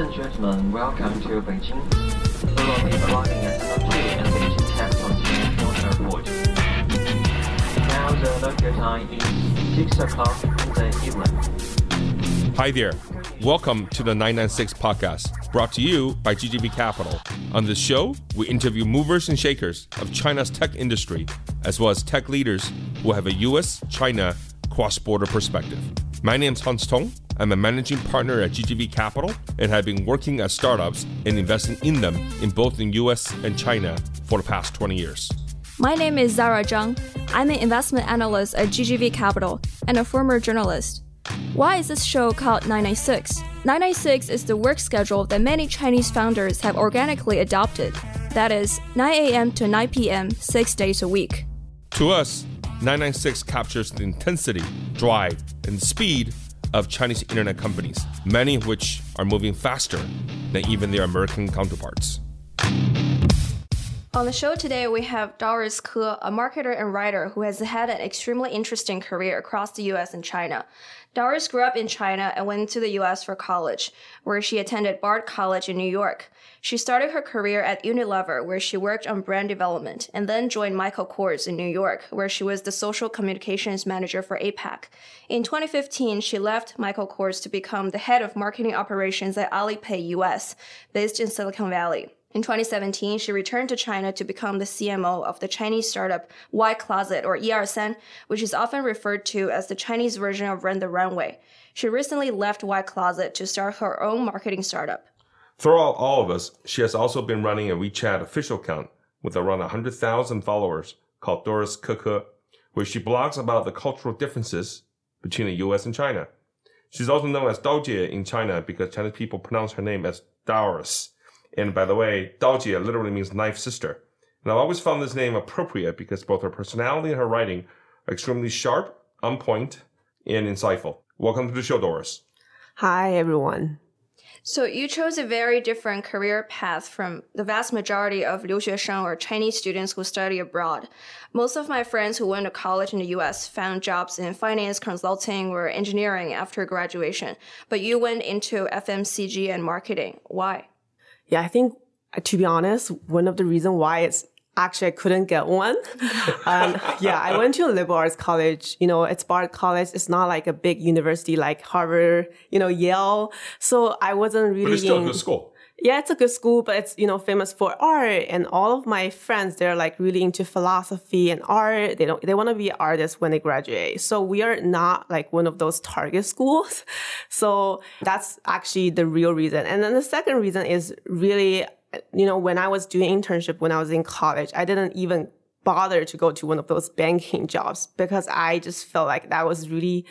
and gentlemen, welcome to Beijing. We will be arriving at Terminal 2 and Beijing Capital International Airport. Now the local time is 6 o'clock in the evening. Hi there. Welcome to the 996 podcast, brought to you by GGV Capital. On this show, we interview movers and shakers of China's tech industry, as well as tech leaders who have a US China cross border perspective. My name is Hans Tung. I'm a managing partner at GGV Capital and have been working at startups and investing in them in both the US and China for the past 20 years. My name is Zara Zhang. I'm an investment analyst at GGV Capital and a former journalist. Why is this show called 996? 996 is the work schedule that many Chinese founders have organically adopted. That is 9 a.m. to 9 p.m., six days a week. To us, 996 captures the intensity, drive, and speed of Chinese internet companies, many of which are moving faster than even their American counterparts. On the show today, we have Doris Ke, a marketer and writer who has had an extremely interesting career across the US and China. Doris grew up in China and went to the US for college, where she attended Bard College in New York. She started her career at Unilever, where she worked on brand development, and then joined Michael Kors in New York, where she was the social communications manager for APAC. In 2015, she left Michael Kors to become the head of marketing operations at Alipay US, based in Silicon Valley. In 2017, she returned to China to become the CMO of the Chinese startup Y Closet or ER which is often referred to as the Chinese version of Rent the Runway. She recently left Y Closet to start her own marketing startup. Throughout all of us, she has also been running a WeChat official account with around 100,000 followers called Doris Keke, where she blogs about the cultural differences between the US and China. She's also known as Daojie in China because Chinese people pronounce her name as Doris. And by the way, Daojie literally means knife sister. And I've always found this name appropriate because both her personality and her writing are extremely sharp, on point, and insightful. Welcome to the show, Doris. Hi, everyone. So you chose a very different career path from the vast majority of 留学生 or Chinese students who study abroad. Most of my friends who went to college in the US found jobs in finance, consulting, or engineering after graduation. But you went into FMCG and marketing. Why? Yeah, I think uh, to be honest, one of the reasons why it's actually I couldn't get one. um, yeah, I went to a liberal arts college. You know, it's Bard College. It's not like a big university like Harvard, you know, Yale. So I wasn't really. But it's still in, a good school. Yeah, it's a good school, but it's, you know, famous for art. And all of my friends, they're like really into philosophy and art. They don't, they want to be artists when they graduate. So we are not like one of those target schools. So that's actually the real reason. And then the second reason is really, you know, when I was doing internship when I was in college, I didn't even bother to go to one of those banking jobs because I just felt like that was really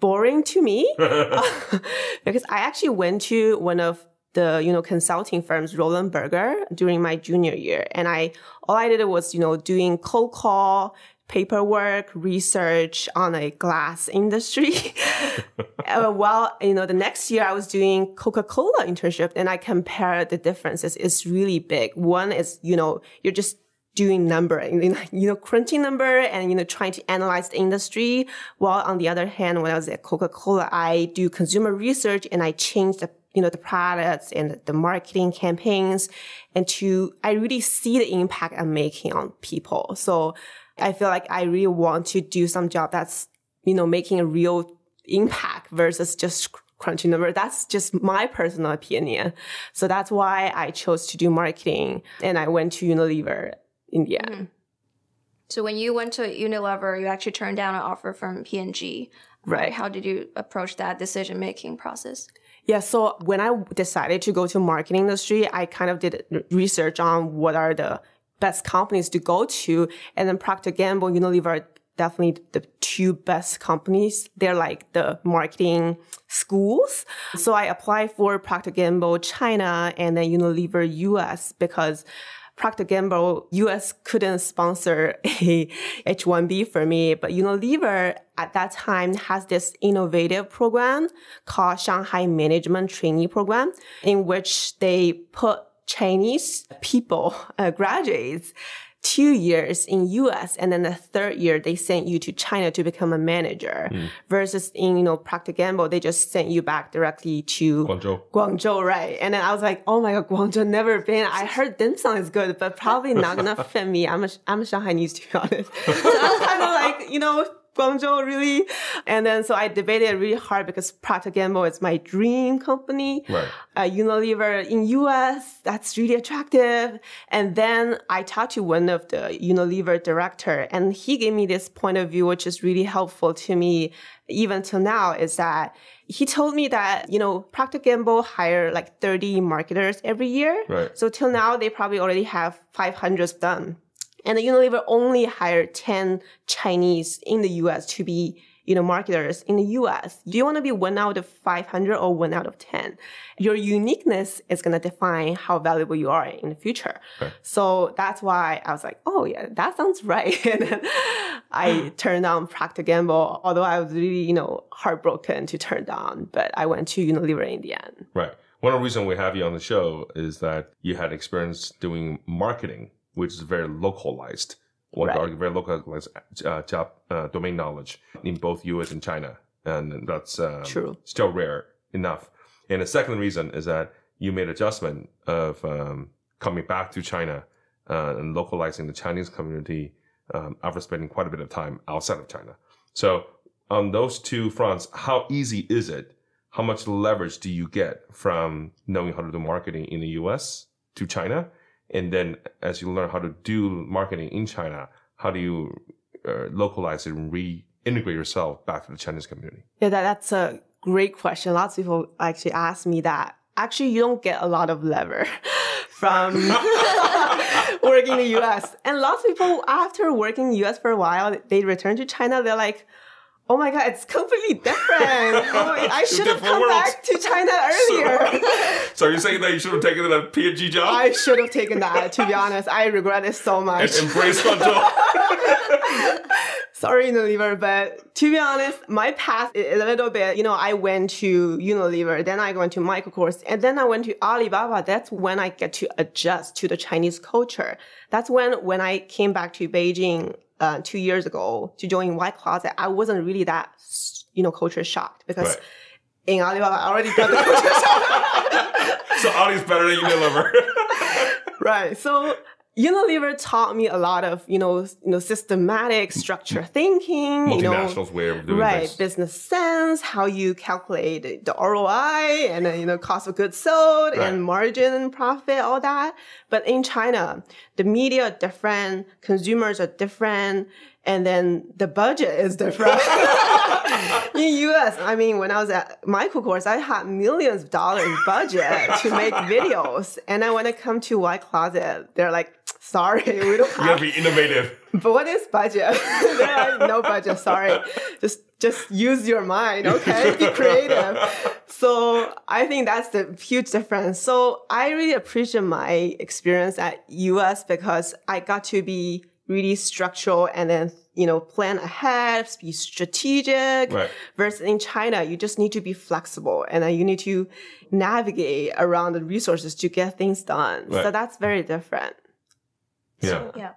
boring to me. because I actually went to one of the you know consulting firms Roland Berger during my junior year, and I all I did was you know doing cold call, paperwork, research on a glass industry. uh, while you know the next year I was doing Coca Cola internship, and I compared the differences. It's really big. One is you know you're just doing number, you know, crunching number and, you know, trying to analyze the industry. While on the other hand, when I was at Coca-Cola, I do consumer research and I change the you know, the products and the marketing campaigns and to, I really see the impact I'm making on people. So I feel like I really want to do some job that's, you know, making a real impact versus just crunching number. That's just my personal opinion. So that's why I chose to do marketing and I went to Unilever in the end. Mm. So when you went to Unilever, you actually turned down an offer from P&G. Right. How did you approach that decision making process? Yeah, so when I decided to go to marketing industry, I kind of did research on what are the best companies to go to, and then Procter Gamble, Unilever are definitely the two best companies. They're like the marketing schools. So I applied for Procter Gamble China and then Unilever US because Procter Gamble US couldn't sponsor a H1B for me, but Unilever at that time has this innovative program called Shanghai Management Trainee Program in which they put Chinese people, uh, graduates, two years in US and then the third year they sent you to China to become a manager versus in, you know, Procter Gamble, they just sent you back directly to Guangzhou. Guangzhou, right? And then I was like, oh my god, Guangzhou never been. I heard dim sum is good, but probably not gonna fit me. I'm a I'm a Shanghainese to be honest. So I was kind of like, you know, Guangzhou really. And then so I debated really hard because Procter Gamble is my dream company. Right. Uh, Unilever in US, that's really attractive. And then I talked to one of the Unilever director and he gave me this point of view, which is really helpful to me even till now is that he told me that, you know, Procter Gamble hire like 30 marketers every year. Right. So till now, they probably already have 500 done. And Unilever only hired 10 Chinese in the US to be, you know, marketers in the US. Do you want to be one out of 500 or one out of 10? Your uniqueness is going to define how valuable you are in the future. So that's why I was like, oh yeah, that sounds right. and I turned down Procter Gamble, although I was really, you know, heartbroken to turn down, but I went to Unilever in the end. Right. One of the reasons we have you on the show is that you had experience doing marketing, which is very localized. One Right. very localized uh, job uh, domain knowledge in both U.S. and China, and that's um, True. still rare enough. And the second reason is that you made adjustment of um, coming back to China uh, and localizing the Chinese community um, after spending quite a bit of time outside of China. So on those two fronts, how easy is it? How much leverage do you get from knowing how to do marketing in the US to China? And then as you learn how to do marketing in China, how do you uh, localize and reintegrate yourself back to the Chinese community? Yeah, that, that's a great question. Lots of people actually ask me that. Actually, you don't get a lot of lever from working in the US. And lots of people, after working in the US for a while, they return to China, they're like, oh my God, it's completely different. Oh, I should have come worlds. back to China earlier. So you're saying that you should have taken a P&G job I should have taken that, to be honest. I regret it so much. and embraced Guangzhou? Sorry, Unilever, but to be honest, my path is a little bit, you know, I went to Unilever, then I went to Michael Kors, and then I went to Alibaba. That's when I get to adjust to the Chinese culture. That's when, when I came back to Beijing uh, two years ago to join Y Closet, I wasn't really that, you know, culture shocked because Right. in Alibaba, I already got the culture shock. So Ali's better than Unilever. Right. So Unilever taught me a lot of, you know, you know, systematic structure thinking, you know, Multinationals way of doing right, things. business sense, how you calculate the ROI and then, you know, cost of goods sold Right. and margin and profit, all that. But in China, the media are different, consumers are different, and then the budget is different. in US, I mean, when I was at Michael Kors, I had millions of dollars budget to make videos. And then when it come to Y Closet, they're like, sorry, we don't You have gotta be innovative. but what is budget? No budget, sorry. Just just use your mind, okay? Be creative. So I think that's the huge difference. So I really appreciate my experience at US because I got to be really structural and then you know plan ahead, be strategic. Right. Versus in China, you just need to be flexible and then you need to navigate around the resources to get things done. Right. So that's very different. Yeah. Yeah.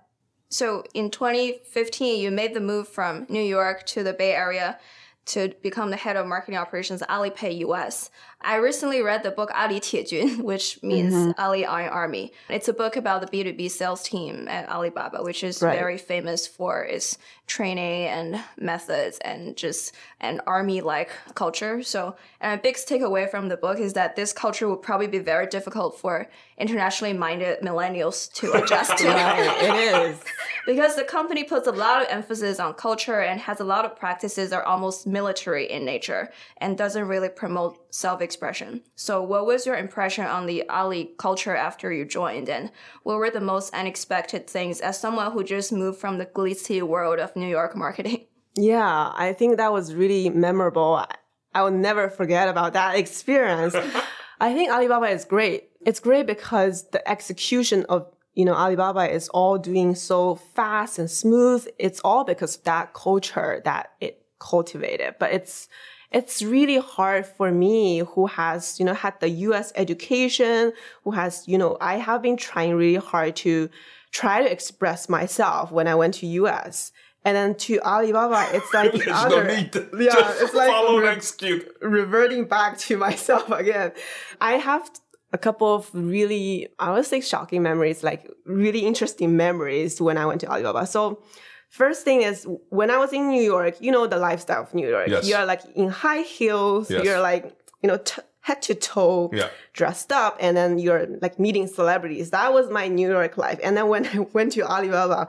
So in 2015, you made the move from New York to the Bay Area to become the head of marketing operations at Alipay US. I recently read the book Ali Tiejun, which means mm-hmm. Ali Iron Army. It's a book about the B2B sales team at Alibaba, which is Right. very famous for its training and methods and just an army-like culture. So, and a big takeaway from the book is that this culture would probably be very difficult for internationally minded millennials to adjust to. Right, it is. because the company puts a lot of emphasis on culture and has a lot of practices that are almost military in nature and doesn't really promote self-expression. So what was your impression on the Ali culture after you joined and what were the most unexpected things as someone who just moved from the glitzy world of New York marketing? Yeah, I think that was really memorable. I- I will never forget about that experience. I think Alibaba is great. It's great because the execution of you know Alibaba is all doing so fast and smooth. It's all because of that culture that it cultivated. But it's it's really hard for me who has you know had the US education, who has you know I have been trying really hard to try to express myself when I went to US. And then to Alibaba, it's like the other. no need yeah, just it's like re- reverting back to myself again. I have a couple of really, I would say shocking memories, like really interesting memories when I went to Alibaba. So first thing is when I was in New York, you know the lifestyle of New York. Yes. You're like in high heels, Yes. you're like, you know, t- head to toe Yeah. dressed up and then you're like meeting celebrities. That was my New York life. And then when I went to Alibaba,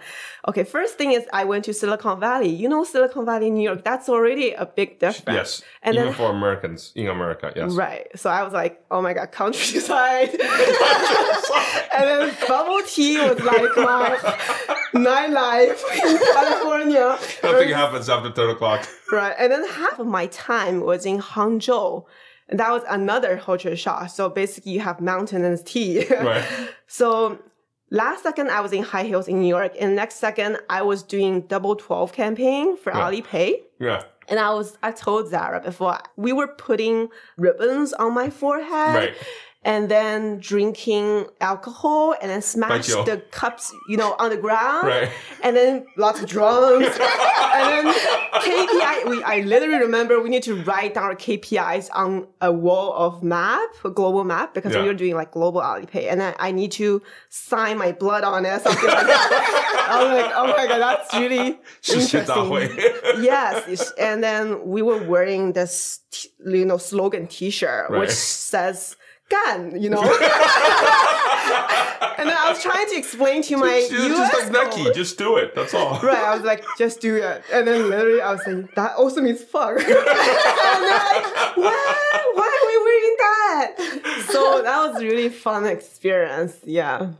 okay, first thing is I went to Silicon Valley. You know Silicon Valley, New York, that's already a big difference. Yes. And Even then for Americans in America, yes. Right. So I was like, oh my God, countryside. and then bubble tea was like my nightlife in California. Nothing happens after 10 o'clock. Right. And then half of my time was in Hangzhou. And that was another culture shock. So basically you have mountain and tea. Right. So last second I was in high heels in New York. And next second I was doing double 12 campaign for Yeah. Alipay. Yeah. And I was, I told Zara before, we were putting ribbons on my forehead. Right and then drinking alcohol and then smash the cups, you know, on the ground. Right. And then lots of drums. and then KPI, we, I literally remember we need to write down our KPIs on a wall of map, a global map, because yeah. we were doing like global Alipay. And then I need to sign my blood on it, something like that. I was like, oh my God, that's really interesting. yes. And then we were wearing this, you know, slogan t-shirt, right. which says, "gan," you know. and then I was trying to explain to my Just, US just like Nike, just do it. That's all. Right, I was like, just do it. And then literally I was saying, that also means fuck. and they're like, what? Why are we wearing that? So that was really fun experience. Yeah.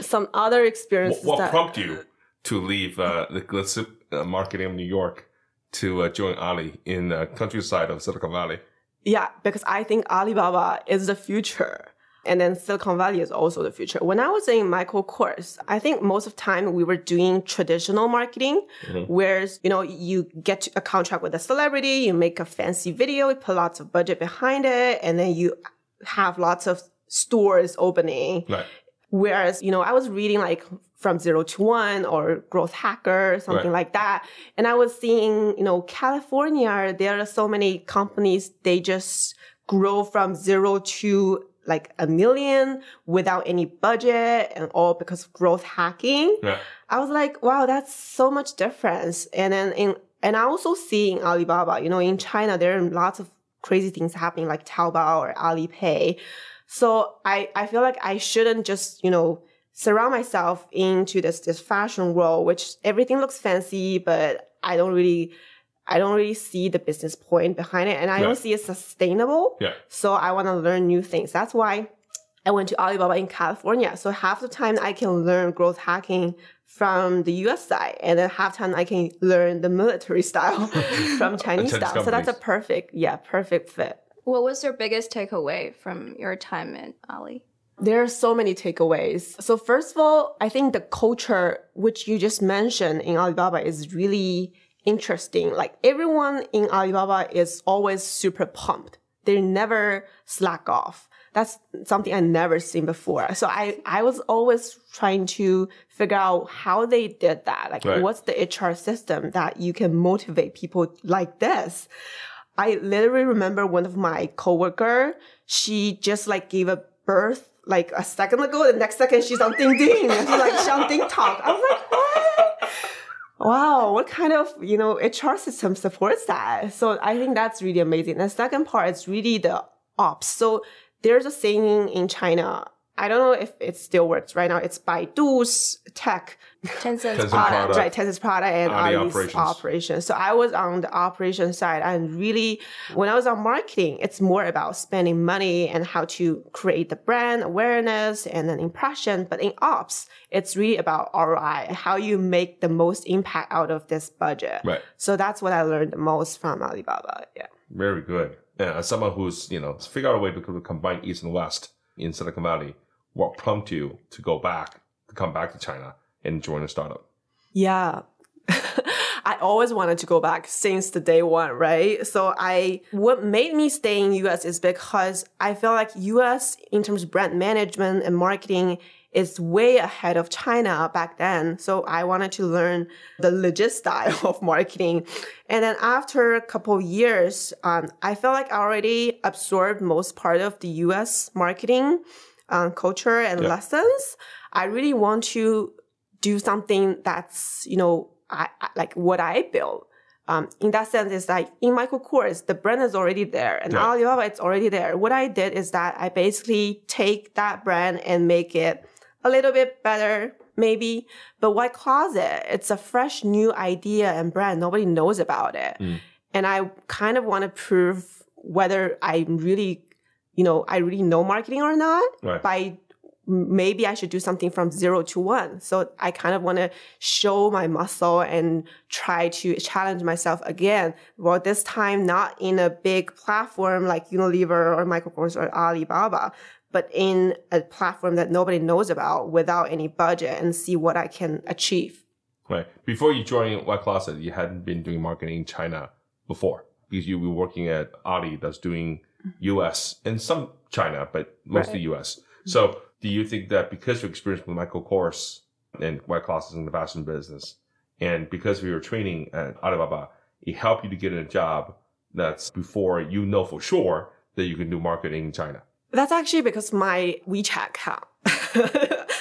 Some other experiences What, what that prompted you to leave uh, the glitz uh, marketing of New York to uh, join Ali in the countryside of Silicon Valley? Yeah, because I think Alibaba is the future. And then Silicon Valley is also the future. When I was in Michael Kors, I think most of the time we were doing traditional marketing, mm-hmm. whereas, you know, you get a contract with a celebrity, you make a fancy video, you put lots of budget behind it, and then you have lots of stores opening. Right. Whereas, you know, I was reading like from zero to one or growth hacker, something Right. like that. And I was seeing, you know, California, there are so many companies, they just grow from zero to like a million without any budget and all because of growth hacking. Yeah. I was like, wow, that's so much difference. And then in, and I also see in Alibaba, you know, in China, there are lots of crazy things happening like Taobao or Alipay. So I, I feel like I shouldn't just, you know, surround myself into this, this fashion world, which everything looks fancy, but I don't really, I don't really see the business point behind it. And I Yeah. don't see it sustainable. Yeah. So I want to learn new things. That's why I went to Alibaba in California. So half the time I can learn growth hacking from the US side, and then half time I can learn the military style from Chinese Chinese style. So that's a perfect, yeah, perfect fit. What was your biggest takeaway from your time in Ali? There are so many takeaways. So first of all, I think the culture, which you just mentioned in Alibaba is really interesting. Like everyone in Alibaba is always super pumped. They never slack off. That's something I never seen before. So I, I was always trying to figure out how they did that. Like Right. what's the HR system that you can motivate people like this? I literally remember one of my coworker, she just like gave a birth like a second ago. The next second she's on Ding Ding. She's like, she's on Talk. I was like, what? Wow, what kind of, you know, HR system supports that? So I think that's really amazing. The second part is really the ops. So there's a saying in China. I don't know if it still works right now. It's Baidu's tech Tencent's Tencent product. product. right, Tencent's product and Ali Ali's operations. operations. So I was on the operation side and really when I was on marketing, it's more about spending money and how to create the brand awareness and an impression. But in ops, it's really about ROI, how you make the most impact out of this budget. Right. So that's what I learned the most from Alibaba. Yeah. Very good. Yeah, as someone who's, you know, figure out a way to combine East and West in Silicon Valley, what prompted you to go back, to come back to China and join a startup? Yeah. I always wanted to go back since the day one, right? So I, what made me stay in US is because I feel like US in terms of brand management and marketing, is way ahead of China back then. So I wanted to learn the legit style of marketing. And then after a couple of years, um, I felt like I already absorbed most part of the US marketing um, culture and Yeah. lessons. I really want to do something that's, you know, I, I, like what I built. Um, in that sense, it's like in Michael Kors, the brand is already there, and Yeah. Alibaba, it's already there. What I did is that I basically take that brand and make it a little bit better, maybe. But Y Closet, it's a fresh new idea and brand. Nobody knows about it. Mm. And I kind of want to prove whether I'm really, you know, I really know marketing or not Right. by maybe I should do something from zero to one. So I kind of want to show my muscle and try to challenge myself again. Well, this time not in a big platform like Unilever or Michael Kors or Alibaba, but in a platform that nobody knows about without any budget and see what I can achieve. Right. Before you joined Y Closet, you hadn't been doing marketing in China before because you were working at Ali that's doing mm-hmm. US and some China, but mostly US. So do you think that because your experience with Michael Kors and Y Closet in the fashion business and because of your training at Alibaba, it helped you to get a job that's before you know for sure that you can do marketing in China? That's actually because my WeChat account.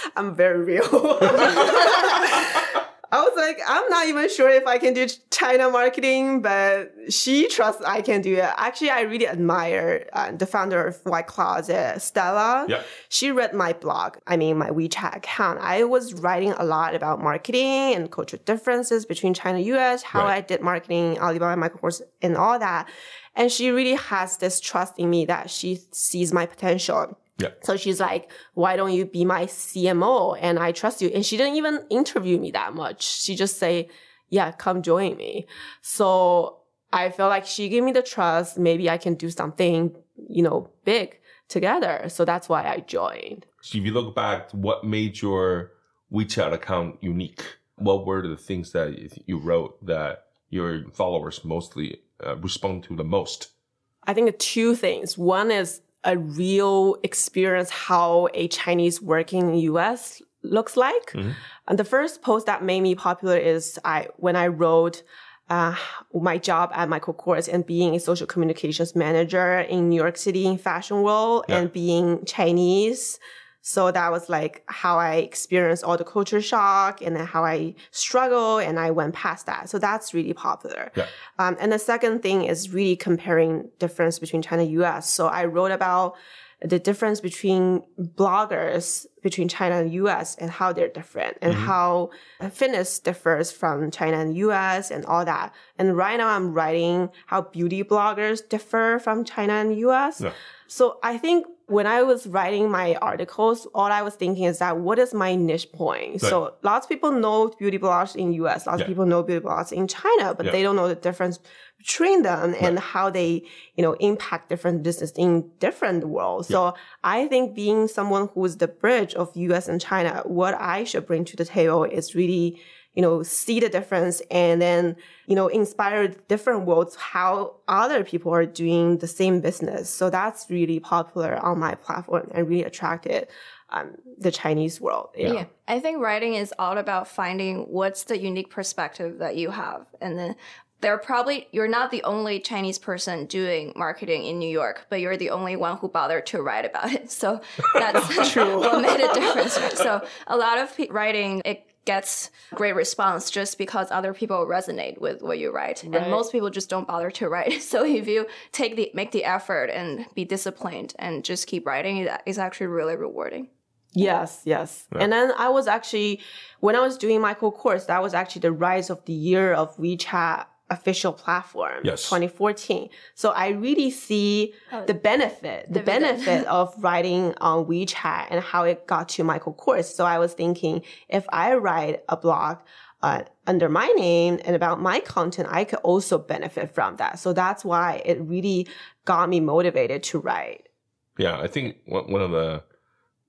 I'm very real. I was like, I'm not even sure if I can do China marketing, but she trusts I can do it. Actually, I really admire uh, the founder of Y Closet, Stella. Yeah. She read my blog, I mean, my WeChat account. I was writing a lot about marketing and cultural differences between China and US, how Right. I did marketing, Alibaba, Kors, and all that. And she really has this trust in me that she sees my potential. Yeah. So she's like, why don't you be my CMO? And I trust you. And she didn't even interview me that much. She just say, yeah, come join me. So I feel like she gave me the trust. Maybe I can do something, you know, big together. So that's why I joined. So if you look back, what made your WeChat account unique? What were the things that you wrote that your followers mostly uh, respond to the most? I think two things. One is a real experience how a Chinese working in US looks like. Mhm. And the first post that made me popular is I when I wrote uh, my job at Michael Kors and being a social communications manager in New York City in fashion world Yeah. and being Chinese. So that was like how I experienced all the culture shock and then how I struggle and I went past that. So that's really popular. Yeah. Um, and the second thing is really comparing difference between China and US. So I wrote about the difference between bloggers between China and US and how they're different and how fitness differs from China and US and all that. And right now I'm writing how beauty bloggers differ from China and US. Yeah. So I think when I was writing my articles, all I was thinking is that what is my niche point? So lots of people know beauty bloggers in US, lots Yeah. of people know beauty bloggers in China, but Yeah. they don't know the difference between them and how they, you know, impact different business in different worlds. So I think being someone who is the bridge of US and China, what I should bring to the table is really you know, see the difference and then, you know, inspire different worlds how other people are doing the same business. So that's really popular on my platform and really attracted um, the Chinese world. Yeah. Yeah. I think writing is all about finding what's the unique perspective that you have. And then there are probably, you're not the only Chinese person doing marketing in New York, but you're the only one who bothered to write about it. So that's true. what made a difference. Right? So a lot of writing, it gets great response just because other people resonate with what you write. Right. And most people just don't bother to write. So if you take the, make the effort and be disciplined and just keep writing, it is actually really rewarding. Yes, yes. And then I was actually, when I was doing my course that was actually the rise of the year of WeChat official platform, Yes. 2014. So I really see the benefit, the Dividend. benefit of writing on WeChat and how it got to Michael Kors. So I was thinking, if I write a blog uh, under my name and about my content, I could also benefit from that. So that's why it really got me motivated to write. Yeah, I think one one of the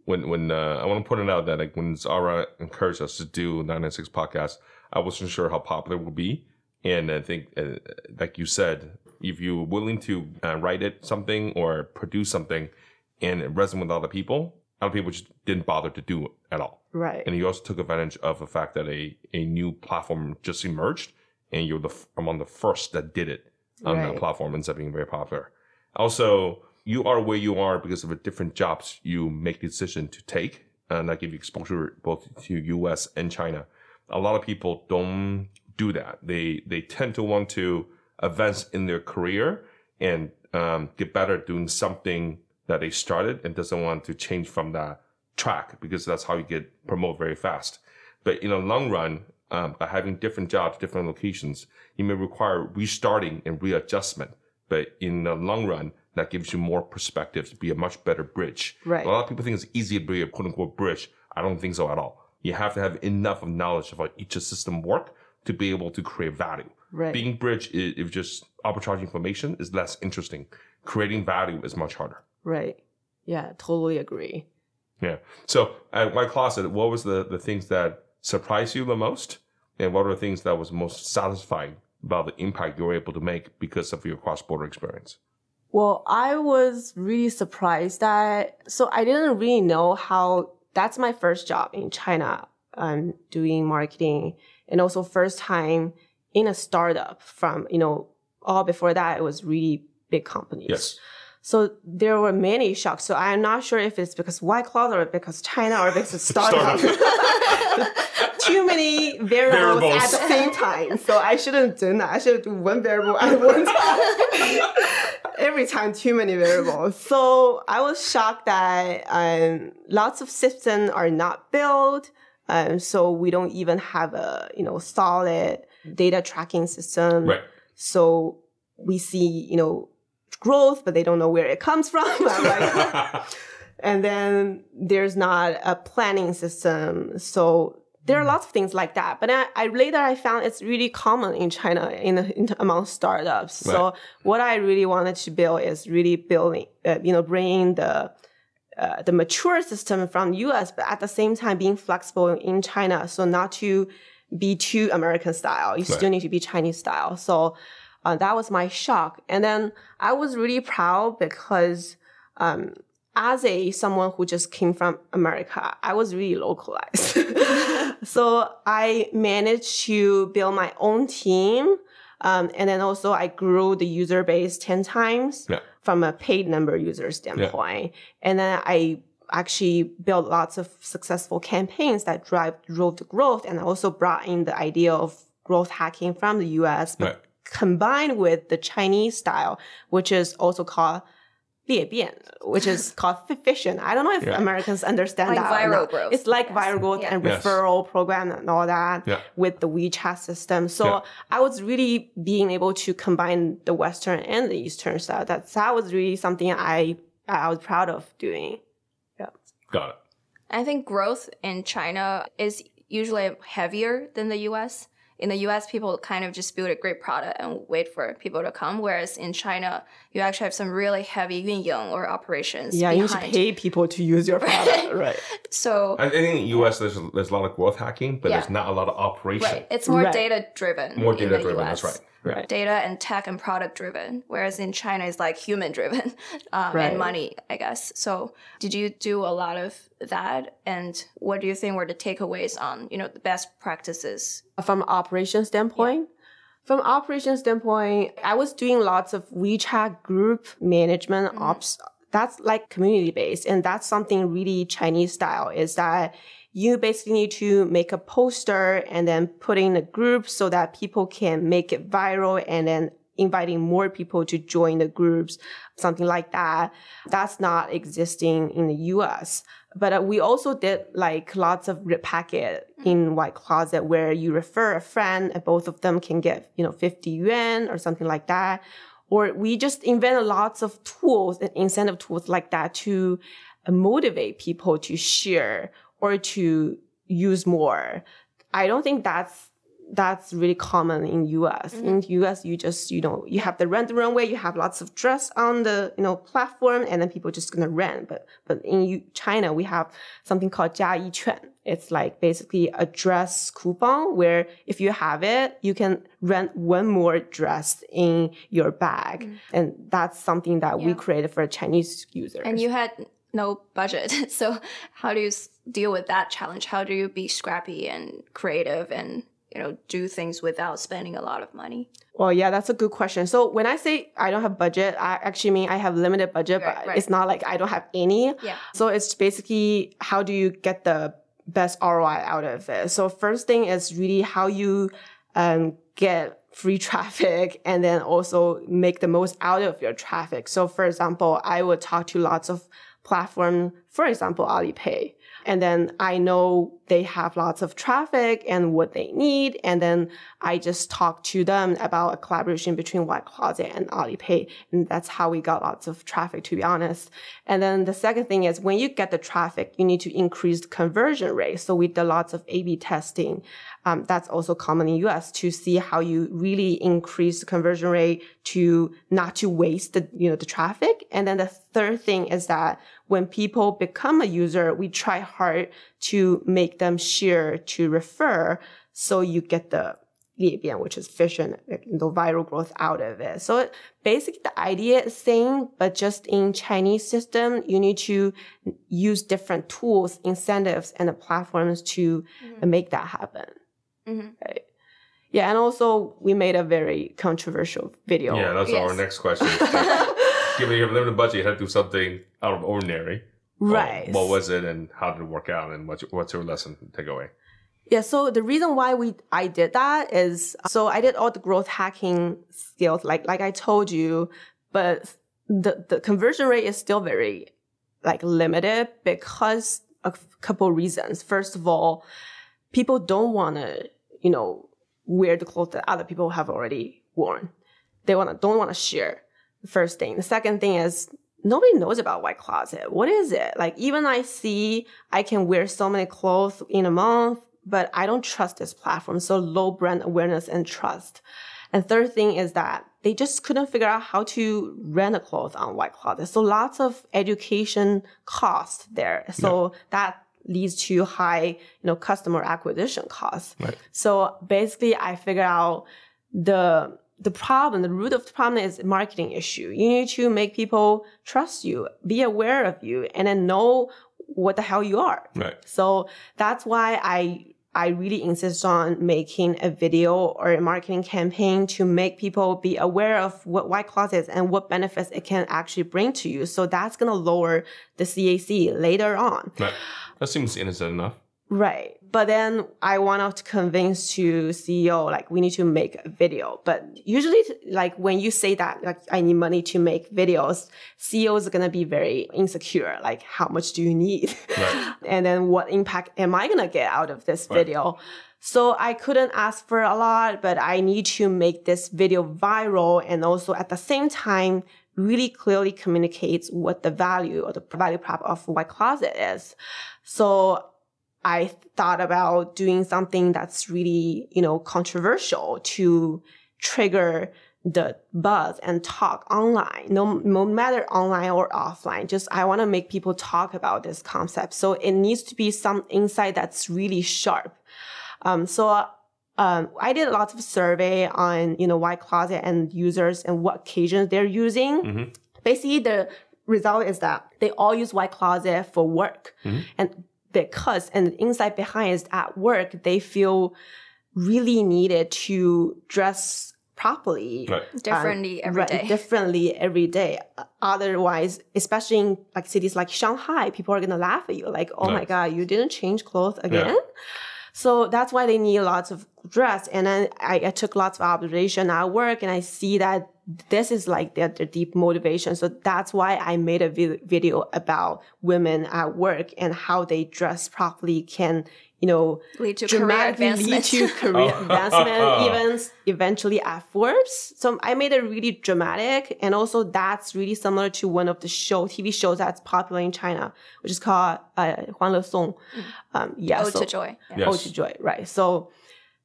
when when uh, I want to point it out that like when Zara encouraged us to do 996 podcast, I wasn't sure how popular it would be, and I think uh, like you said, if you're willing to uh, write it something or produce something, and it resonates with other people, other people just didn't bother to do it at all. Right. And you also took advantage of the fact that a, a new platform just emerged and you're the f- among the first that did it on that platform ends up being very popular. Also, you are where you are because of the different jobs you make the decision to take and that give you exposure both to US and China. A lot of people don't do that. They they tend to want to advance in their career and um, get better at doing something that they started and doesn't want to change from that track because that's how you get promoted very fast. But in the long run, um, by having different jobs, different locations, you may require restarting and readjustment. But in the long run, that gives you more perspective to be a much better bridge. Right. A lot of people think it's easy to be a quote unquote bridge. I don't think so at all. You have to have enough of knowledge of how each system work to be able to create value. Right. Being bridge is if just arbitrage information is less interesting. Creating value is much harder. Right. Yeah, totally agree. Yeah. So at Y Closet, what was the, the things that surprised you the most? And what are the things that was most satisfying about the impact you were able to make because of your cross border experience? Well, I was really surprised that so I didn't really know how that's my first job in China, um, doing marketing and also first time in a startup from, you know, all before that it was really big companies. Yes. So there were many shocks. So I'm not sure if it's because White Cloud or because China or because it's startup. Too many variables, Variables. at the same time. So I shouldn't do that. I should do one variable at one time. Every time, too many variables. So I was shocked that um, lots of systems are not built. Um, so we don't even have a you know solid data tracking system. Right. So we see you know growth, but they don't know where it comes from. Like, and then there's not a planning system. So there are lots of things like that. But I, I later I found it's really common in China in, in among startups. Right. So what I really wanted to build is really building, uh, you know, bringing the uh, the mature system from the US, but at the same time being flexible in China. So not to be too American style. You still need to be Chinese style. So uh, that was my shock. And then I was really proud because um, as a someone who just came from America, I was really localized. so I managed to build my own team. Um, and then also I grew the user base 10 times Yeah. from a paid number user standpoint. And then I actually built lots of successful campaigns that drive drove the growth and I also brought in the idea of growth hacking from the US, but Right. combined with the Chinese style, which is also called 裂变, which is called fission. I don't know if Yeah. Americans understand Like that. or viral growth. It's like Yes. viral growth Yeah. and Yes. referral program and all that Yeah. with the WeChat system. So Yeah. I was really being able to combine the Western and the Eastern style. That that was really something I I was proud of doing. Yeah. Got it. I think growth in China is usually heavier than the US. In the US, people kind of just build a great product and wait for people to come. Whereas in China, you actually have some really heavy 运营 or operations Yeah, you need to pay people to use your product, right? So I think in the US, there's, there's a lot of growth hacking, but Yeah. there's not a lot of operation. right, it's more Right. data driven. More data driven, that's right. Right. Data and tech and product driven, whereas in China it's like human driven um, Right. and money, I guess. So, did you do a lot of that? And what do you think were the takeaways on you know the best practices From operation standpoint, from operation standpoint, I was doing lots of WeChat group management ops. That's like community based, and that's something really Chinese style. Is that you basically need to make a poster and then put in a group so that people can make it viral and then inviting more people to join the groups, something like that. That's not existing in the US. But uh, we also did like lots of red packet in Y Closet where you refer a friend and both of them can get, you know, 50 yuan or something like that. Or we just invented lots of tools and incentive tools like that to motivate people to share or to use more. I don't think that's that's really common in US. In US, you just you know you have the rent the runway, you have lots of dress on the you know platform, and then people just gonna rent. But but in U- China, we have something called 加一券. It's like basically a dress coupon where if you have it, you can rent one more dress in your bag, and that's something that we Yeah. created for Chinese users. And you had no budget. So how do you deal with that challenge? How do you be scrappy and creative and you know do things without spending a lot of money? Well, yeah, that's a good question. So when I say I don't have budget, I actually mean I have limited budget, Right, but right. it's not like I don't have any. Yeah. So it's basically how do you get the best ROI out of it? So first thing is really how you um, get free traffic and then also make the most out of your traffic. So for example, I would talk to lots of platform, for example, Alipay. And then I know they have lots of traffic and what they need. And then I just talk to them about a collaboration between Y Closet and Alipay. And that's how we got lots of traffic, to be honest. And then the second thing is when you get the traffic, you need to increase the conversion rate. So we did lots of A-B testing. Um, that's also common in US to see how you really increase the conversion rate to not to waste the, you know, the traffic. And then the third thing is that when people become a user, we try hard to make them share to refer. So you get the 裂变, which is fission, like, the viral growth out of it. So basically the idea is same, but just in Chinese system, you need to use different tools, incentives, and the platforms to make that happen. Mhm. Right. Yeah, and also we made a very controversial video. Yeah, that's our next question. Given you have limited budget, you had to do something out of ordinary. Right. What was it, and how did it work out, and what's your, what's your lesson takeaway? Yeah, so the reason why we I did that is so I did all the growth hacking skills like like I told you, but the the conversion rate is still very like limited because a couple reasons. First of all, people don't want to, you know, wear the clothes that other people have already worn. They want to don't want to share. The first thing. The second thing is nobody knows about Y Closet. What is it? Like even I see I can wear so many clothes in a month, but I don't trust this platform. So low brand awareness and trust. And third thing is that they just couldn't figure out how to rent a clothes on Y Closet. So lots of education cost there. So that leads to high, you know, customer acquisition costs. Right. So basically I figured out the the problem, the root of the problem is a marketing issue. You need to make people trust you, be aware of you, and then know what the hell you are. Right. So that's why I I really insist on making a video or a marketing campaign to make people be aware of what Y Closet is and what benefits it can actually bring to you. So that's gonna lower the CAC later on. Right. That seems innocent enough. Right. But then I want to convince to CEO, like, we need to make a video. But usually, like, when you say that, like, I need money to make videos, CEOs are going to be very insecure. Like, how much do you need? Right. and then what impact am I going to get out of this Right. video? So I couldn't ask for a lot, but I need to make this video viral and also at the same time, really clearly communicates what the value or the value prop of Y Closet is. So I thought about doing something that's really, you know, controversial to trigger the buzz and talk online, no, no matter online or offline. Just I want to make people talk about this concept. So it needs to be some insight that's really sharp. Um, so um, I did lots of survey on, you know, Y Closet and users and what occasions they're using. Mhm. Basically, the result is that they all use Y Closet for work. Mhm. And because, and the insight behind is at work, they feel really needed to dress properly Right. Uh, differently every right, day. differently every day. Otherwise, especially in like cities like Shanghai, people are gonna laugh at you, like, "Oh my god, you didn't change clothes again." So that's why they need lots of dress. And then I, I took lots of observation at work, and I see that this is like their, their deep motivation. So that's why I made a vi- video about women at work and how they dress properly can, you know, lead to dramatically career lead to career advancement, events. eventually upwards. So I made it really dramatic. And also that's really similar to one of the show, TV shows that's popular in China, which is called uh, Huan Le Song. Mm. Um, yeah. Ode so, to Joy. Yeah. Yes. Ode to Joy, right. So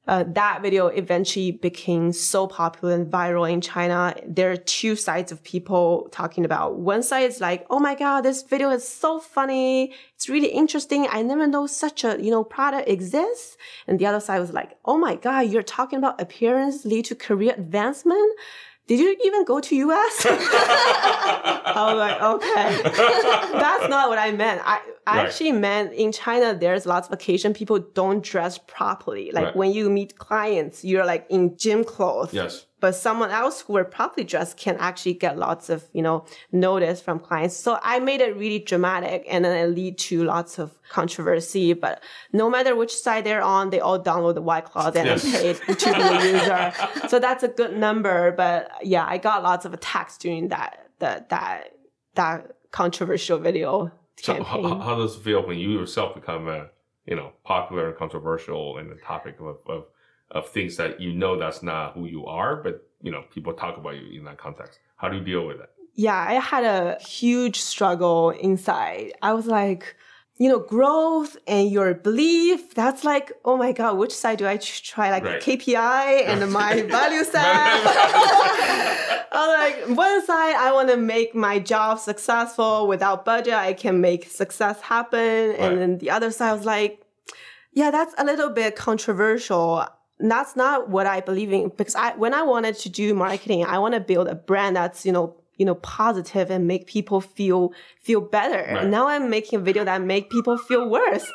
uh, that video eventually became so popular and viral in China. There are two sides of people talking about. One side is like, "Oh my god, this video is so funny. It's really interesting. I never know such a you know product exists." And the other side was like, "Oh my god, you're talking about appearance lead to career advancement. did you even go to US? I was like, okay, that's not what I meant. I, I Right. actually meant in China, there's lots of occasion people don't dress properly. Like Right. when you meet clients, you're like in gym clothes. Yes. But someone else who are properly dressed can actually get lots of, you know, notice from clients. So I made it really dramatic and then it lead to lots of controversy. But no matter which side they're on, they all download the white cloth and Yes. paid to a user. so that's a good number. But yeah, I got lots of attacks during that that that that controversial video So how, how does it feel when you yourself become a you know popular and controversial and the topic of, of of things that you know that's not who you are, but you know people talk about you in that context? How do you deal with it? yeah, I had a huge struggle inside. I was like, you know, growth and your belief, that's like, oh my God, which side do I try? Like Right. KPI and my value set. I was like, one side, I want to make my job successful without budget. I can make success happen. Right. And then the other side I was like, yeah, that's a little bit controversial. That's not what I believe in because I, when I wanted to do marketing, I want to build a brand that's, you know, you know, positive and make people feel, feel better. Right. And now I'm making a video that make people feel worse.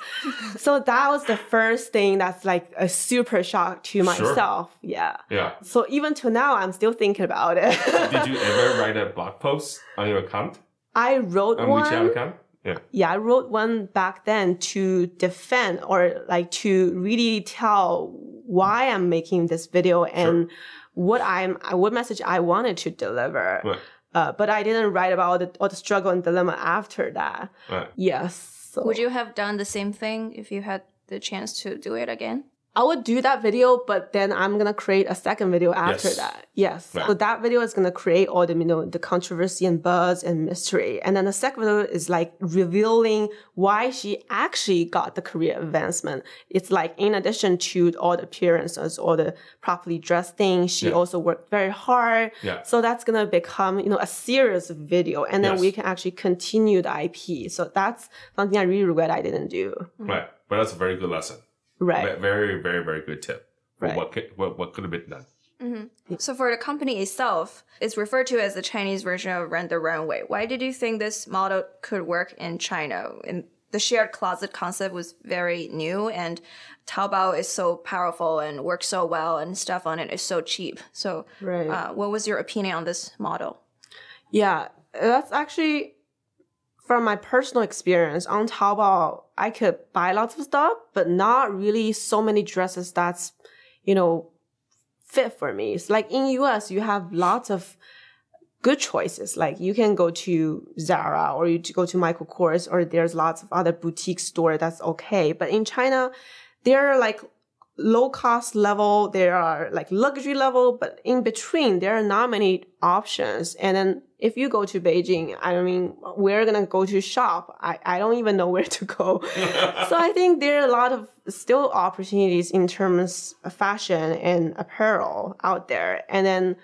so that was the first thing that's like a super shock to myself. Yeah. Yeah. So even to now, I'm still thinking about it. Did you ever write a blog post on your account I wrote on one. WeChat account? Yeah. yeah, I wrote one back then to defend or like to really tell why I'm making this video and what I'm, what message I wanted to deliver. Right. Uh, but I didn't write about all the, all the struggle and dilemma after that. Right. Yes. So Would you have done the same thing if you had the chance to do it again? I would do that video, but then I'm gonna create a second video after Yes. that. Yes. Right. So that video is gonna create all the you know the controversy and buzz and mystery, and then the second video is like revealing why she actually got the career advancement. It's like in addition to all the appearances, all the properly dressed things, she Yeah. also worked very hard. Yeah. So that's gonna become you know a serious video, and then Yes. we can actually continue the IP. So that's something I really regret I didn't do. Right. But that's a very good lesson. Right. Ve- Very, very, very good tip. for Right. What could, what, what could have been done? So for the company itself, it's referred to as the Chinese version of Rent the Runway. Why did you think this model could work in China? And the shared closet concept was very new, and Taobao is so powerful and works so well, and stuff on it is so cheap. So, Right. uh, what was your opinion on this model? Yeah, that's actually from my personal experience on Taobao. I could buy lots of stuff, but not really so many dresses that's, you know, fit for me. It's like in US, you have lots of good choices. Like you can go to Zara or you go to Michael Kors, or there's lots of other boutique store that's okay. But in China, there are like low cost level, there are like luxury level, but in between, there are not many options. And then if you go to Beijing, I mean, we're going to go to shop. I, I don't even know where to go. so I think there are a lot of still opportunities in terms of fashion and apparel out there. And then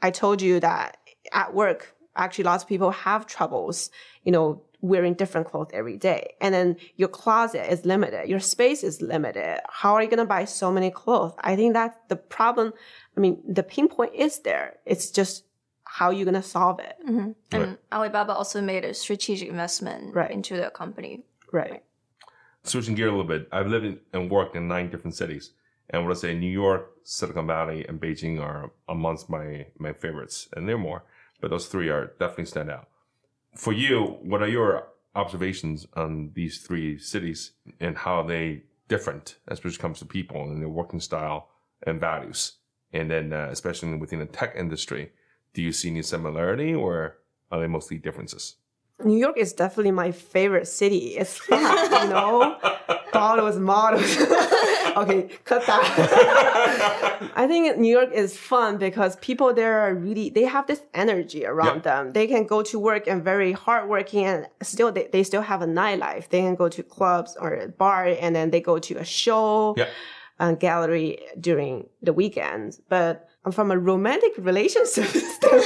I told you that at work, actually lots of people have troubles, you know, wearing different clothes every day. And then your closet is limited. Your space is limited. How are you going to buy so many clothes? I think that's the problem. I mean, the pinpoint is there. It's just how are you're going to solve it. And Alibaba also made a strategic investment Right. into the company. Right. Switching gear a little bit, I've lived in, and worked in nine different cities. And what I say, New York, Silicon Valley, and Beijing are amongst my, my favorites. And there are more, but those three are definitely stand out. For you, what are your observations on these three cities and how they different, especially when it comes to people and their working style and values? And then, uh, especially within the tech industry, do you see any similarity or are they mostly differences? New York is definitely my favorite city. It's fun, you know? Bottles, models. okay, cut that. I think New York is fun because people there are really, they have this energy around them. They can go to work and very hardworking and still, they, they still have a nightlife. They can go to clubs or a bar and then they go to a show Yeah. and gallery during the weekends. But from a romantic relationship standpoint,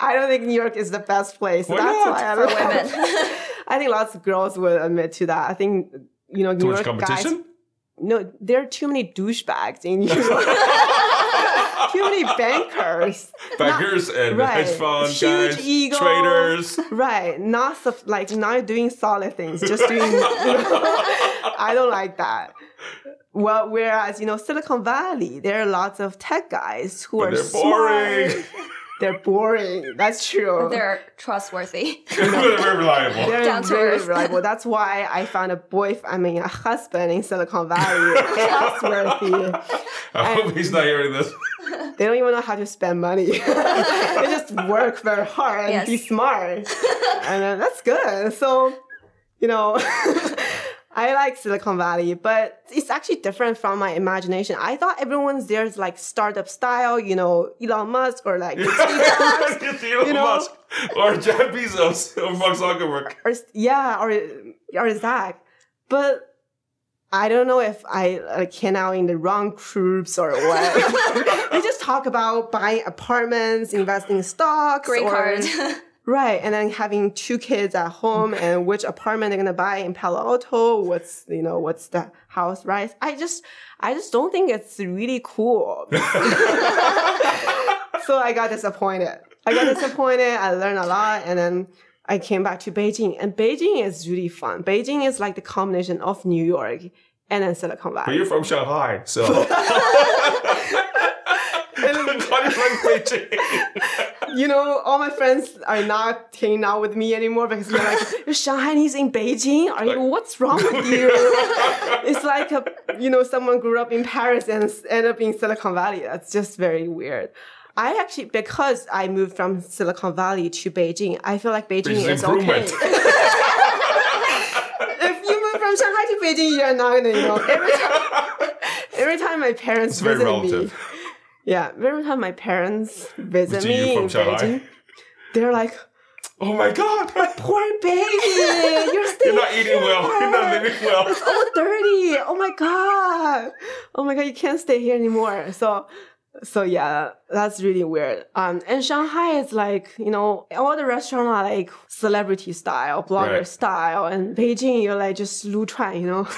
I don't think New York is the best place. Why That's not? why I For don't- women. I think lots of girls would admit to that. I think you know New much York guys. No, there are too many douchebags in New York. Too many bankers. Bankers and right. hedge fund Huge guys, ego. traders. Right, not sup- like not doing solid things, just doing. You know, I don't like that. Well, whereas you know Silicon Valley, there are lots of tech guys who But are they're smart. boring. They're boring. That's true. They're trustworthy. They're very reliable. They're Down to very earth. reliable. That's why I found a boy, I mean, a husband in Silicon Valley, trustworthy. I hope he's not hearing this. They don't even know how to spend money. they just work very hard and be smart. and uh, that's good. So, you know, I like Silicon Valley, but it's actually different from my imagination. I thought everyone's there is like startup style, you know, Elon Musk or like Steve Jobs. Elon You know? Musk or Jeff Bezos or Mark Zuckerberg. or yeah, or or Zach. But I don't know if I like came out in the wrong groups or what. they just talk about buying apartments, investing in stocks, Green or- card. right? And then having two kids at home and which apartment they're gonna buy in Palo Alto. What's you know what's the house price? I just I just don't think it's really cool. so I got disappointed. I got disappointed. I learned a lot, and then I came back to Beijing. And Beijing is really fun. Beijing is like the combination of New York and then Silicon But Valley. you're from Shanghai, so. You like Beijing? You know, all my friends are not hanging out with me anymore because they're like, "You're Shanghainese in Beijing? Are you? What's wrong with you?" it's like a, you know, someone grew up in Paris and ended up in Silicon Valley. That's just very weird. I actually, because I moved from Silicon Valley to Beijing, I feel like Beijing is okay. if you move from Shanghai to Beijing, you're not gonna, you know, every time, every time my parents It's visit me, yeah, every time my parents visit me in Shanghai? Beijing, they're like, Oh my god! My poor baby, you're still You're not eating well. You're not living well. oh dirty. Oh my god. Oh my god, you can't stay here anymore. So so yeah, that's really weird. Um and Shanghai is like, you know, all the restaurants are like celebrity style, blogger Right. style. And Beijing you're like just Lu Chuan, you know.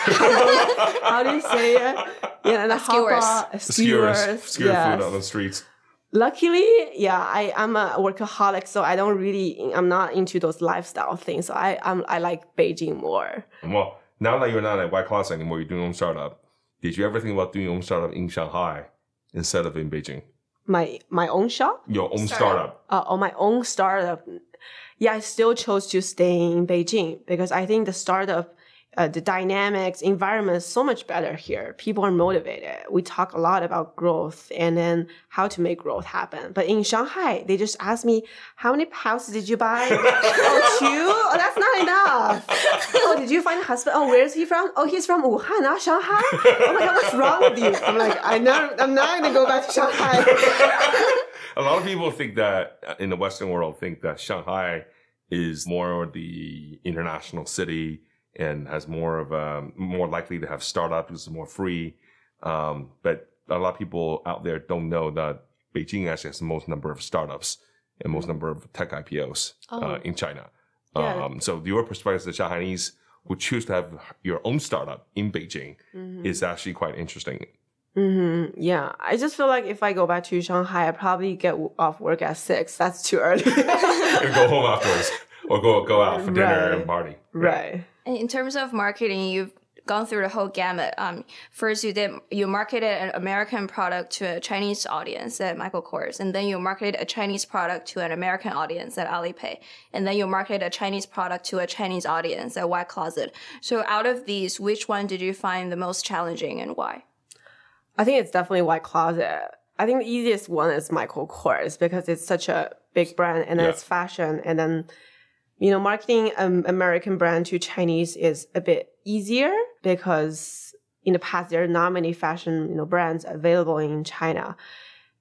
How do you say it? Yeah, the Skewers. hot pot, Skewers, skewers. skewer yes. food on the streets. Luckily, yeah, I, I'm a workaholic, so I don't really, I'm not into those lifestyle things. So I, I'm, I like Beijing more. Well, now that you're not at Y Closet anymore, you're doing your own startup. Did you ever think about doing your own startup in Shanghai instead of in Beijing? My, my own shop. Your own Startup. startup. uh, on my own startup, yeah, I still chose to stay in Beijing because I think the startup, uh, the dynamics, environment is so much better here. People are motivated. We talk a lot about growth and then how to make growth happen. But in Shanghai, they just ask me, how many houses did you buy? oh, two? Oh, that's not enough. Oh, did you find a husband? Oh, where is he from? Oh, he's from Wuhan, not Shanghai. Oh my God, what's wrong with you? I'm like, I never, I'm not going to go back to Shanghai. A lot of people think that uh, in the Western world think that Shanghai is more the international city and has more of a more likely to have startups, is more free. Um, but a lot of people out there don't know that Beijing actually has the most number of startups and most number of tech IPOs uh, Oh. in China. Yeah. Um, so your perspective as a Chinese who choose to have your own startup in Beijing is actually quite interesting. hmm Yeah, I just feel like if I go back to Shanghai, I probably get off work at six. That's too early. go home afterwards or go go out for dinner Right. and party. right. And in terms of marketing, you've gone through the whole gamut. Um, first, you did you marketed an American product to a Chinese audience at Michael Kors, and then you marketed a Chinese product to an American audience at Alipay, and then you marketed a Chinese product to a Chinese audience at Y Closet. So, out of these, which one did you find the most challenging, and why? I think it's definitely Y Closet. I think the easiest one is Michael Kors because it's such a big brand and then Yeah. it's fashion. And then, you know, marketing an American brand to Chinese is a bit easier because in the past there are not many fashion, you know, brands available in China.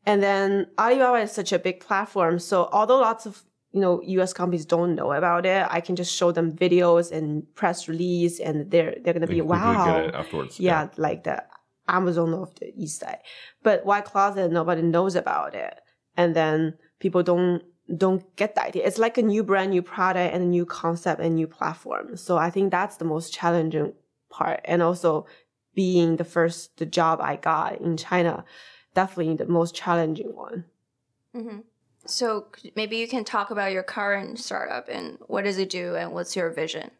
And then Alibaba is such a big platform. So although lots of you know US companies don't know about it, I can just show them videos and press release and they're they're gonna They be wow afterwards. yeah, like the Amazon of the East Side. But Y Closet, nobody knows about it, and then people don't don't get the idea. It's like a new brand, new product, and a new concept and new platform. So I think that's the most challenging part, and also being the first the job I got in China. definitely the most challenging one. Mm-hmm. So maybe you can talk about your current startup and what does it do and what's your vision?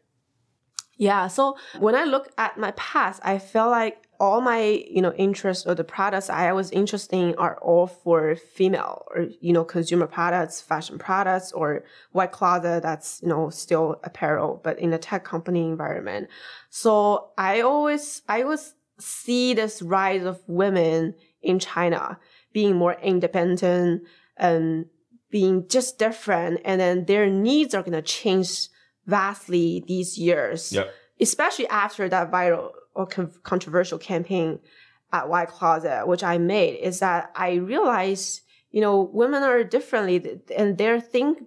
Yeah. So when I look at my past, I feel like all my, you know, interests or the products I was interested in are all for female or, you know, consumer products, fashion products, or Y Closet that's, you know, still apparel, but in a tech company environment. So I always, I always see this rise of women in China being more independent and being just different. And then their needs are going to change vastly these years Yep. especially after that viral or con- controversial campaign at Y Closet, which I made, is that I realized, you know, women are differently and they're think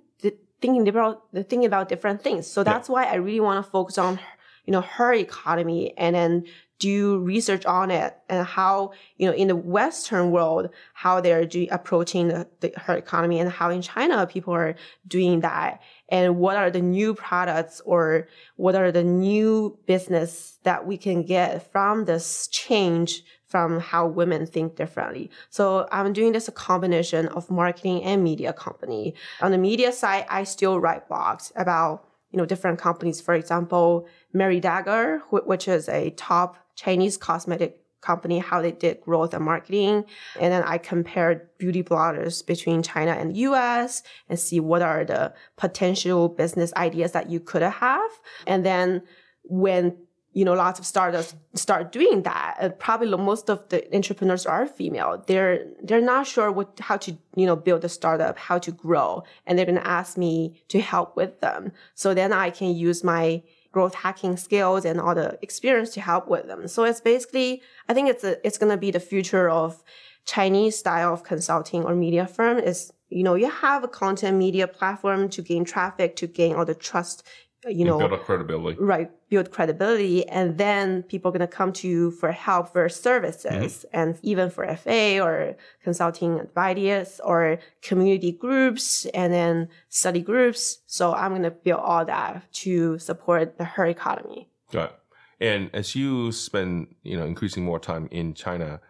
thinking about thinking about different things. So that's why I really want to focus on, you know, her economy and then do research on it and how, you know, in the Western world, how they're do- approaching the, the, her economy and how in China people are doing that and what are the new products or what are the new business that we can get from this change from how women think differently. So I'm doing this a combination of marketing and media company. On the media side, I still write blogs about you know different companies. For example, Marie Dalgar, which is a top Chinese cosmetic company, how they did growth and marketing. And then I compared beauty bloggers between China and US and see what are the potential business ideas that you could have. And then when you know lots of startups start doing that uh, probably most of the entrepreneurs are female they're they're not sure what how to you know build a startup how to grow and they're going to ask me to help with them so then i can use my growth hacking skills and all the experience to help with them. So it's basically i think it's a, it's going to be the future of chinese style of consulting or media firm is you know you have a content media platform to gain traffic to gain all the trust you know build up credibility. right build credibility and then people are going to come to you for help for services mm-hmm. and even for fa or consulting advice or community groups and then study groups so i'm going to build all that to support the her economy Right. And as you spend, you know, increasing more time in China,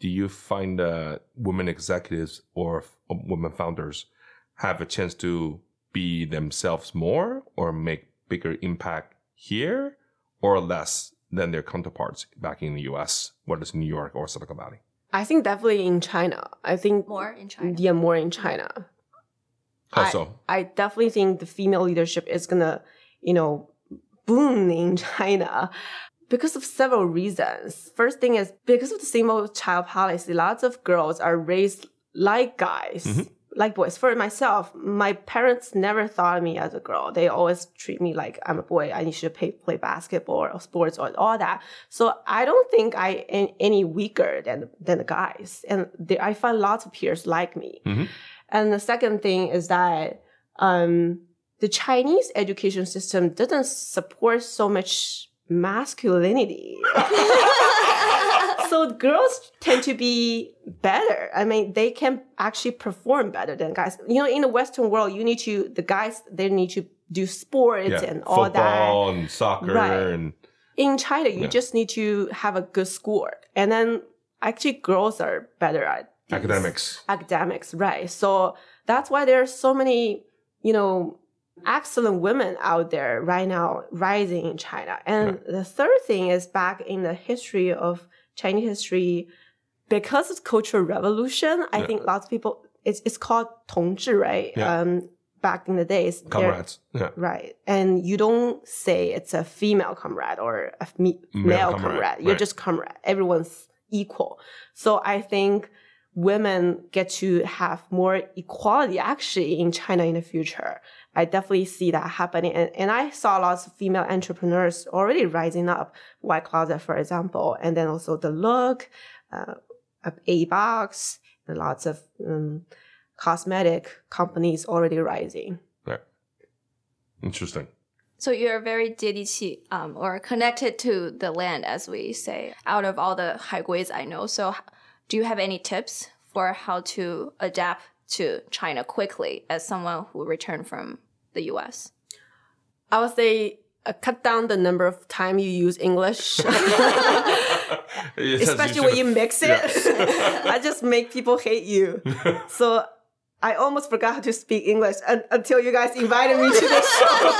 do you find that women executives or f- women founders have a chance to be themselves more or make bigger impact here or less than their counterparts back in the US, whether it's New York or Silicon Valley? i think definitely in china i think More in China. yeah more in china How I- so? I definitely think the female leadership is gonna, you know, boom in China because of several reasons. First thing is because of the single child policy, lots of girls are raised like guys. Mhm. Like boys. For myself, my parents never thought of me as a girl. They always treat me like I'm a boy. I need to play, play basketball or sports or all that. So I don't think I am any weaker than than the guys. And there, I find lots of peers like me. Mhm. And the second thing is that um, the Chinese education system doesn't support so much masculinity. so girls tend to be better. I mean, they can actually perform better than guys. You know, in the Western world, you need to the guys they need to do sports Yeah. and all that Football and soccer Right. and in China, you Yeah. just need to have a good score. And then actually girls are better at these academics. Academics, right. So that's why there are so many, you know, excellent women out there right now rising in China. And the third thing is back in the history of Chinese history, because of cultural revolution, I Yeah. think lots of people it's it's called 同志, right? Yeah. Um back in the days. Comrades. Yeah. Right. And you don't say it's a female comrade or a me- Male male, comrade, comrade. You're right. just comrade. Everyone's equal. So I think women get to have more equality actually in China in the future. I definitely see that happening. And, and I saw lots of female entrepreneurs already rising up, Y Closet, for example, and then also The Look, uh, A Box, and lots of um, cosmetic companies already rising. Right. Interesting. So you're very 接地气, um, or connected to the land, as we say, out of all the haiguis I know. So do you have any tips for how to adapt to China quickly as someone who returned from the US? I would say uh, cut down the number of time you use English, It says especially should when you have- mix it. I just make people hate you. So I almost forgot how to speak English un- until you guys invited me to the show.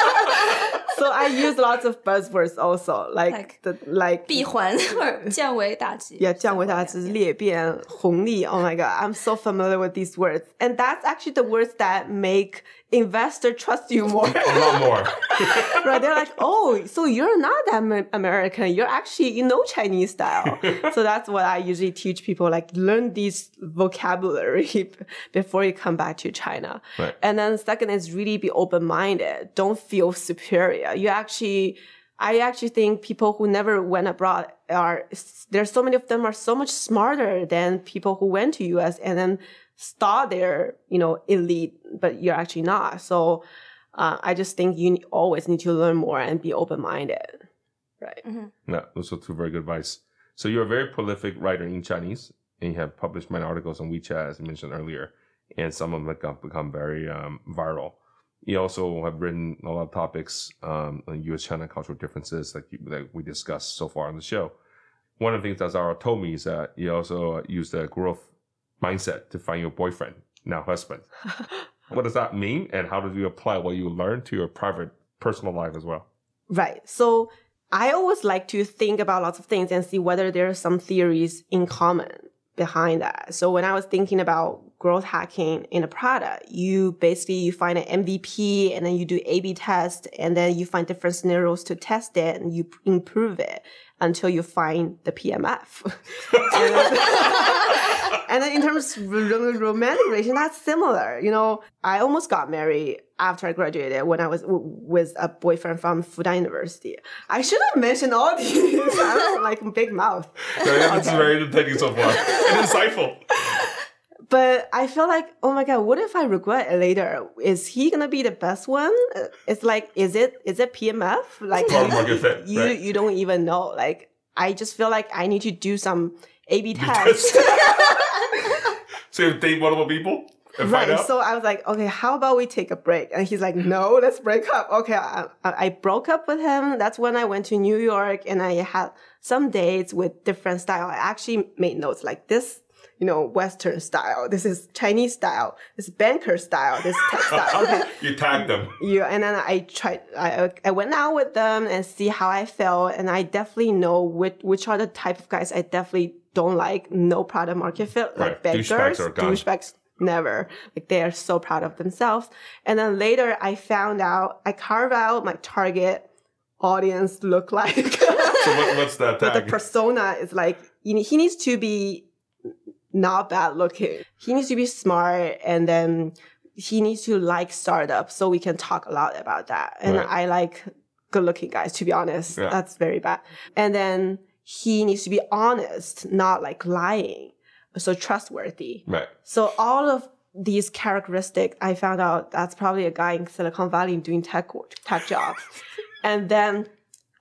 so I use lots of buzzwords also, like, Like the like 闭环或者降维打击。 yeah, 降维打击、裂变、红利. Oh my god, I'm so familiar with these words, and that's actually the words that make investor trust you more. a lot more. right? They're like, oh, so you're not that American. You're actually, you know, Chinese style. so that's what I usually teach people, like learn these vocabulary before you come back to China. Right. And then second is really be open-minded. Don't feel superior. You actually, I actually think people who never went abroad are, there's so many of them are so much smarter than people who went to US and then thought they're, you know, elite, but you're actually not. So, uh, I just think you always need to learn more and be open minded. Right. No, those are two very good advice. So you're a very prolific writer in Chinese, and you have published many articles on WeChat, as I mentioned earlier, and some of them have become very um, viral. You also have written a lot of topics um, on U.S.-China cultural differences, like you, that we discussed so far on the show. One of the things that Zara told me is that you also use the growth mindset to find your boyfriend, now husband. what does that mean, and how do you apply what you learned to your private, personal life as well? Right. So I always like to think about lots of things and see whether there are some theories in common behind that. So when I was thinking about growth hacking in a product, you basically you find an MVP and then you do A/B test and then you find different scenarios to test it and you improve it until you find the PMF. and, then, in terms of romantic relation, that's similar. You know, I almost got married after I graduated when I was w- with a boyfriend from Fudan University. I should have mentioned all these. I'm like big mouth. This is very entertaining so far and insightful. But I feel like, oh my god, what if I regret it later? Is he gonna be the best one? It's like, is it is it PMF? Like you, fit, you right. you don't even know. Like I just feel like I need to do some A/B tests. so you date multiple people Right. So I was like, okay, how about we take a break? And he's like, no, let's break up. Okay. I, I I broke up with him. That's when I went to New York and I had some dates with different style. I actually made notes like this, you know, Western style. This is Chinese style. This banker style. This is tech style. Okay. you tag them. Yeah, and then I tried. I I went out with them and see how I felt, and I definitely know which which are the type of guys I definitely don't like. No product market fit, like bankers, douchebags douchebags, never. Like they are so proud of themselves. And then later, I found out I carve out my target audience look like. So what, what's that but the persona is like he needs to be not bad looking. He needs to be smart and then he needs to like startups so we can talk a lot about that. And Right. I like good looking guys, to be honest. Yeah. That's very bad. And then he needs to be honest, not like lying. So trustworthy. right. So all of these characteristics, I found out that's probably a guy in Silicon Valley doing tech work, tech jobs. and then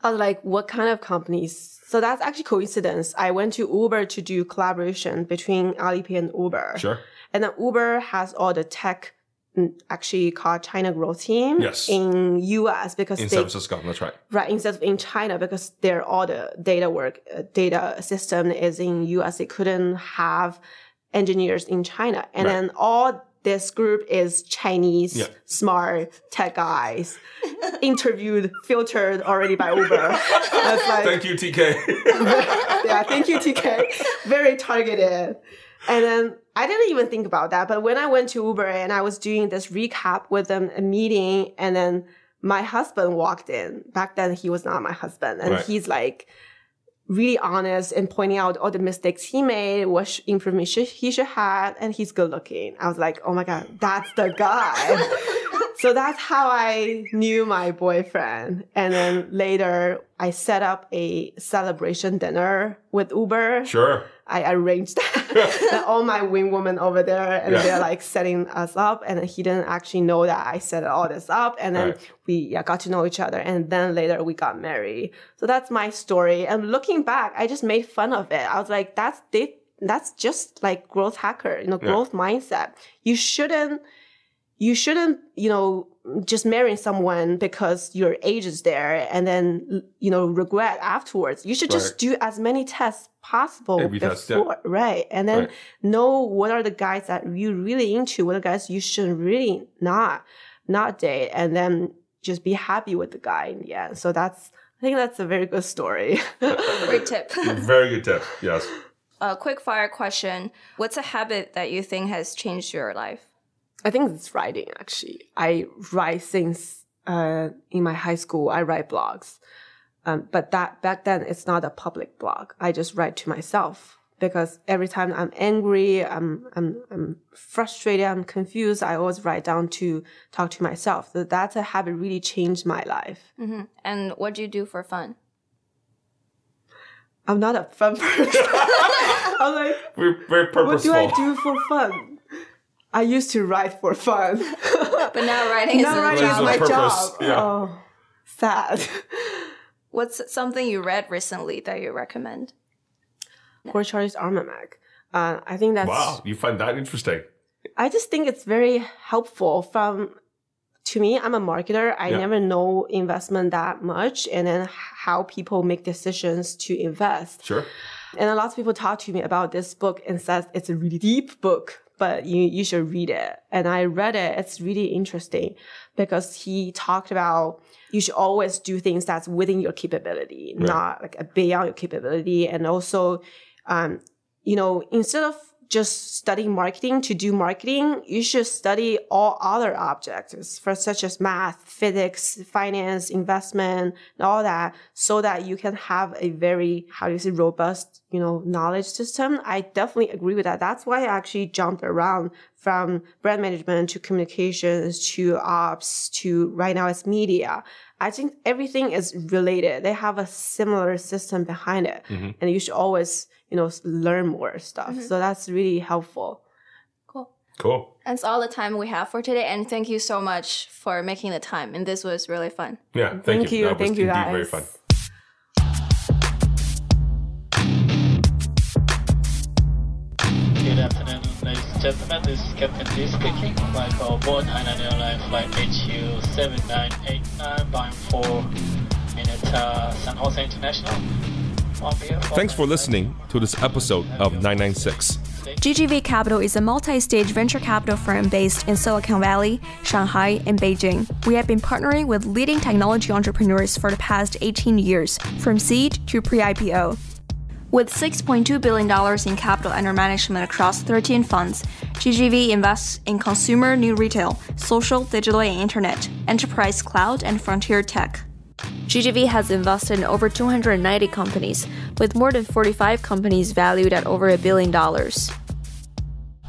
I was like, what kind of companies? So that's actually coincidence. I went to Uber to do collaboration between Alipay and Uber. Sure. And then Uber has all the tech mm, actually called China Growth Team Yes. in US because In they San Francisco, that's right. right instead of in China because their all the data work uh, data system is in US. They couldn't have engineers in China, and Right. then all this group is Chinese Yeah. smart tech guys interviewed filtered already by Uber. Like Thank you, TK. yeah, thank you, TK. Very targeted. And then I didn't even think about that. But when I went to Uber and I was doing this recap with them, a meeting, and then my husband walked in. Back then, he was not my husband. And Right. he's like, really honest and pointing out all the mistakes he made, what sh- information he should have, and he's good looking. I was like, oh my God, that's the guy. so that's how I knew my boyfriend. And then later, I set up a celebration dinner with Uber. sure. I arranged that. all my wing women over there, and Yeah. they're like setting us up. And he didn't actually know that I set all this up. And then Right. we yeah, got to know each other. And then later we got married. So that's my story. And looking back, I just made fun of it. I was like, that's they, that's just like growth hacker, you know, Yeah. growth mindset. You shouldn't you shouldn't, you know, just marry someone because your age is there and then, you know, regret afterwards. You should just Right. do as many tests possible Every test, yeah. before, right? And then Right. know what are the guys that you really into, what are the guys you should really not, not date, and then just be happy with the guy in the end. So that's, I think that's a very good story. Great tip. Very good tip. Yes. a quick fire question. What's a habit that you think has changed your life? I think it's writing actually. I write since uh, in my high school. I write blogs, um, but that back then it's not a public blog. I just write to myself because every time I'm angry, I'm I'm, I'm frustrated, I'm confused. I always write down to talk to myself. So that's a habit really changed my life. And what do you do for fun? I'm not a fun person. I'm like, We're very what purposeful. do I do for fun? I used to write for fun. But now writing is now a writing is my purpose, job. yeah. Oh, sad. What's something you read recently that you recommend? Poor Charlie's Almanac. Uh, I think that's. Wow, you find that interesting. I just think it's very helpful. From to me, I'm a marketer. I Yeah. never know investment that much, and then how people make decisions to invest. Sure. And a lot of people talk to me about this book and says it's a really deep book, but you, you should read it. And I read it. It's really interesting because he talked about you should always do things that's within your capability, not like a beyond your capability. And also, um, you know, instead of just study marketing to do marketing, you should study all other objects, for such as math, physics, finance, investment, and all that, so that you can have a very, how do you say, robust, you know, knowledge system. I definitely agree with that. That's why I actually jumped around from brand management to communications to ops to right now it's media. I think everything is related. They have a similar system behind it. Mm-hmm. And you should always, you know, learn more stuff. Mm-hmm. So that's really helpful. Cool. Cool. That's all the time we have for today. And thank you so much for making the time. And this was really fun. Yeah. Thank, Thank you. That was Thank you, guys. very fun. Good afternoon, ladies and gentlemen. This is Captain Lee speaking. Flight call board Hainan Airline Flight HU 7989 bound for Mineta San Jose International. Thanks for listening to this episode of 996. GGV Capital is a multi stage venture capital firm based in Silicon Valley, Shanghai, and Beijing. We have been partnering with leading technology entrepreneurs for the past 18 years, from seed to pre IPO. With $6.2 billion in capital under management across 13 funds, GGV invests in consumer new retail, social, digital, and internet, enterprise cloud, and frontier tech. GGV has invested in over 290 companies, with more than 45 companies valued at over a billion dollars.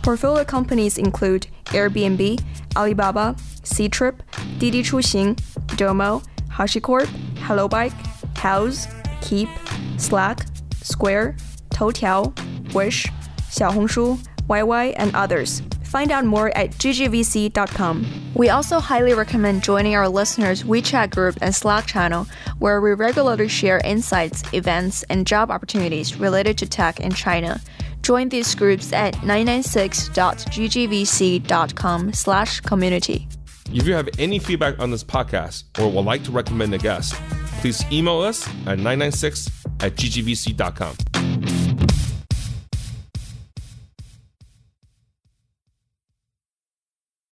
Portfolio companies include Airbnb, Alibaba, Ctrip, Didi Chuxing, Domo, HashiCorp, HelloBike, Houzz, Keep, Slack, Square, Toutiao, Wish, Xiaohongshu, YY, and others. Find out more at ggvc.com. We also highly recommend joining our listeners' WeChat group and Slack channel, where we regularly share insights, events, and job opportunities related to tech in China. Join these groups at 996.ggvc.com slash community. If you have any feedback on this podcast or would like to recommend a guest, please email us at 996 at ggvc.com.